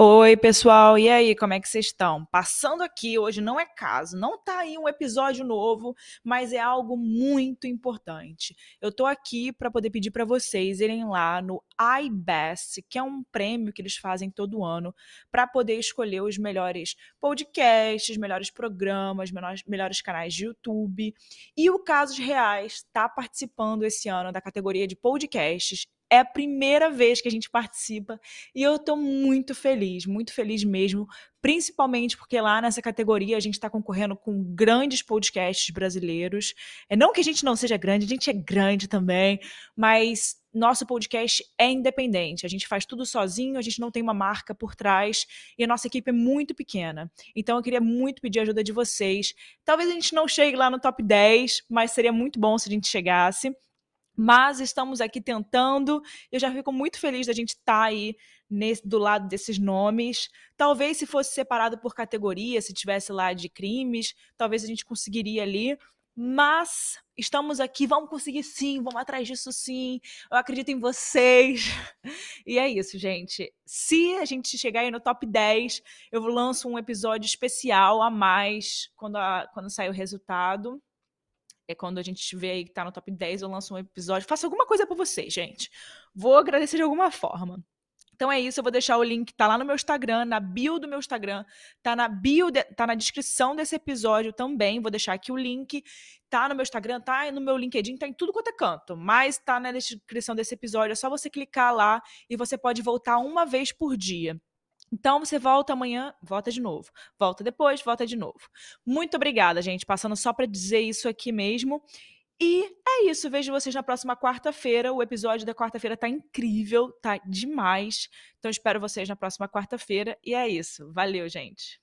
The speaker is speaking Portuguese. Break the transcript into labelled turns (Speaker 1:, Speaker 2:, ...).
Speaker 1: Oi, pessoal, e aí, como é que vocês estão? Passando aqui, hoje não é caso, não tá aí um episódio novo, mas é algo muito importante. Eu tô aqui para poder pedir para vocês irem lá no iBest, que é um prêmio que eles fazem todo ano, para poder escolher os melhores podcasts, melhores programas, melhores, melhores canais de YouTube. E o Casos Reais está participando esse ano da categoria de podcasts é a primeira vez que a gente participa e eu estou muito feliz, muito feliz mesmo, principalmente porque lá nessa categoria a gente está concorrendo com grandes podcasts brasileiros. É não que a gente não seja grande, a gente é grande também, mas nosso podcast é independente. A gente faz tudo sozinho, a gente não tem uma marca por trás e a nossa equipe é muito pequena. Então eu queria muito pedir a ajuda de vocês. Talvez a gente não chegue lá no top 10, mas seria muito bom se a gente chegasse mas estamos aqui tentando. Eu já fico muito feliz da gente estar tá aí nesse, do lado desses nomes. Talvez se fosse separado por categoria, se tivesse lá de crimes, talvez a gente conseguiria ali. Mas estamos aqui, vamos conseguir sim, vamos atrás disso sim. Eu acredito em vocês. E é isso, gente. Se a gente chegar aí no top 10, eu lanço um episódio especial a mais quando, a, quando sair o resultado é quando a gente vê aí que tá no top 10, eu lanço um episódio. Faço alguma coisa para vocês, gente. Vou agradecer de alguma forma. Então é isso, eu vou deixar o link, tá lá no meu Instagram, na bio do meu Instagram, tá na bio, de, tá na descrição desse episódio também, vou deixar aqui o link, tá no meu Instagram, tá no meu LinkedIn, tá em tudo quanto é canto, mas tá na descrição desse episódio, é só você clicar lá e você pode voltar uma vez por dia. Então você volta amanhã, volta de novo. Volta depois, volta de novo. Muito obrigada, gente. Passando só para dizer isso aqui mesmo. E é isso. Vejo vocês na próxima quarta-feira. O episódio da quarta-feira tá incrível, tá demais. Então espero vocês na próxima quarta-feira. E é isso. Valeu, gente.